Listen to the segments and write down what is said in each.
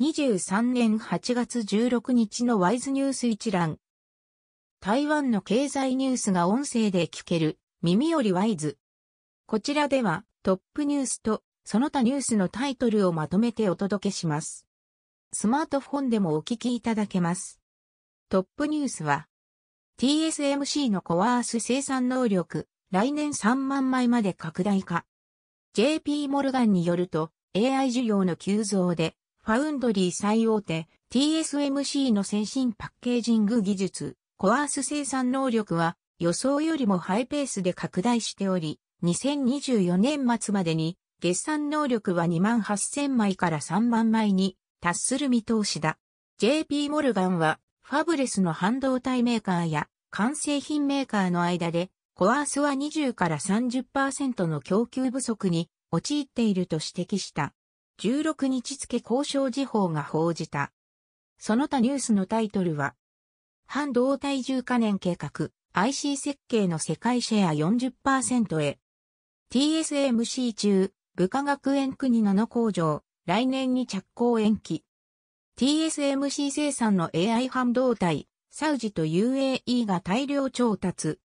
2023年8月16日のワイズニュース一覧。台湾の経済ニュースが音声で聞ける耳よりワイズ。こちらではトップニュースとその他ニュースのタイトルをまとめてお届けします。スマートフォンでもお聞きいただけます。トップニュースは TSMC のコワース生産能力来年3万枚まで拡大化。JP モルガンによると AI 需要の急増でファウンドリー最大手 TSMC の先進パッケージング技術、コアース生産能力は予想よりもハイペースで拡大しており、2024年末までに月産能力は2万8000枚から3万枚に達する見通しだ。JP モルガンはファブレスの半導体メーカーや完成品メーカーの間でコアースは20から30%の供給不足に陥っていると指摘した。16日付交渉時報が報じた。その他ニュースのタイトルは、半導体重化年計画、IC 設計の世界シェア40%へ。TSMC 中、部下学園国7工場、来年に着工延期。TSMC 生産の AI 半導体、サウジと UAE が大量調達。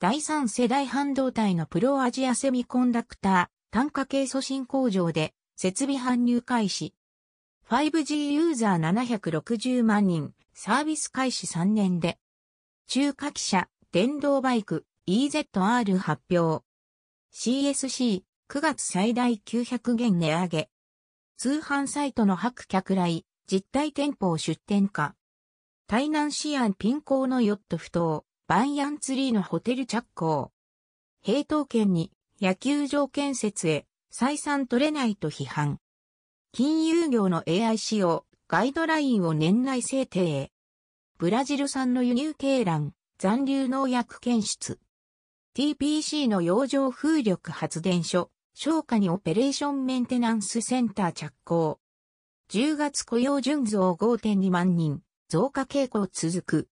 第3世代半導体のプロアジアセミコンダクター、単価系素新工場で設備搬入開始。5G ユーザー760万人、サービス開始3年で。中華汽車、電動バイク、EZR 発表。CSC、9月最大900元値上げ。通販サイトの白客来、実体店舗を出店化。台南市安ピン港のヨット不当、バンヤンツリーのホテル着工。平等県に野球場建設へ採算取れないと批判。金融業の AI 使用、ガイドラインを年内制定へ。ブラジル産の輸入鶏卵、残留農薬検出。TPC の洋上風力発電所、消化にオペレーションメンテナンスセンター着工。10月雇用純増5.2万人、増加傾向続く。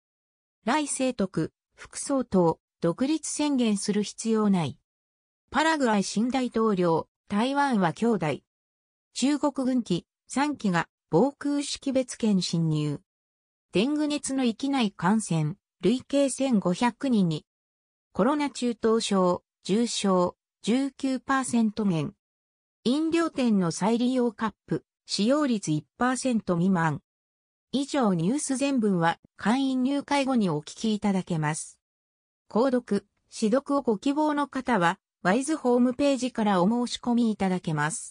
来清徳、副総統、独立宣言する必要ない。パラグアイ新大統領、台湾は兄弟。中国軍機3機が防空識別圏侵入。デング熱の域内感染、累計1500人に。コロナ中等症、重症、19%減。飲料店の再利用カップ、使用率1%未満。以上ニュース全文は会員入会後にお聞きいただけます。購読、指読をご希望の方はワイズホームページからお申し込みいただけます。